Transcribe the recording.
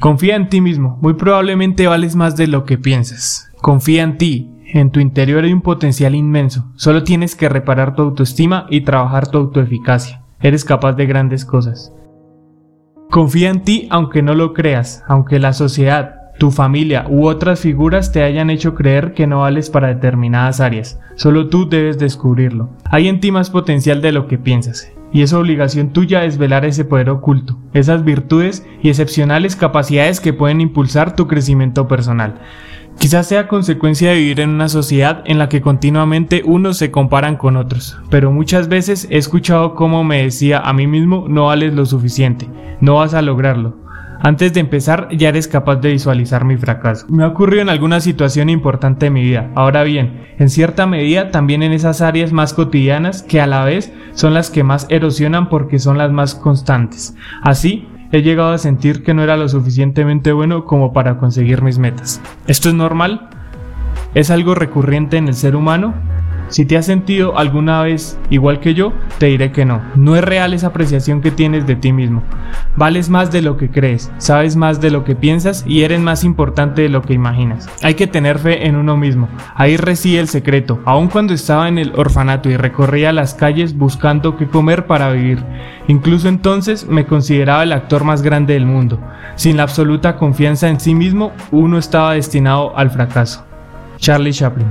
Confía en ti mismo, muy probablemente vales más de lo que piensas. Confía en ti, en tu interior hay un potencial inmenso, solo tienes que reparar tu autoestima y trabajar tu autoeficacia. Eres capaz de grandes cosas. Confía en ti aunque no lo creas, aunque la sociedad, tu familia u otras figuras te hayan hecho creer que no vales para determinadas áreas. Solo tú debes descubrirlo. Hay en ti más potencial de lo que piensas y es obligación tuya desvelar ese poder oculto, esas virtudes y excepcionales capacidades que pueden impulsar tu crecimiento personal. Quizás sea consecuencia de vivir en una sociedad en la que continuamente unos se comparan con otros, pero muchas veces he escuchado cómo me decía a mí mismo no vales lo suficiente, no vas a lograrlo, antes de empezar ya eres capaz de visualizar mi fracaso. Me ha ocurrido en alguna situación importante de mi vida. Ahora bien, en cierta medida también en esas áreas más cotidianas que a la vez son las que más erosionan porque son las más constantes. Así, he llegado a sentir que no era lo suficientemente bueno como para conseguir mis metas. ¿Esto es normal? ¿Es algo recurrente en el ser humano? Si te has sentido alguna vez igual que yo, te diré que no. No es real esa apreciación que tienes de ti mismo. Vales más de lo que crees, sabes más de lo que piensas y eres más importante de lo que imaginas. Hay que tener fe en uno mismo. Ahí reside el secreto. Aun cuando estaba en el orfanato y recorría las calles buscando qué comer para vivir. Incluso entonces me consideraba el actor más grande del mundo. Sin la absoluta confianza en sí mismo, uno estaba destinado al fracaso. Charlie Chaplin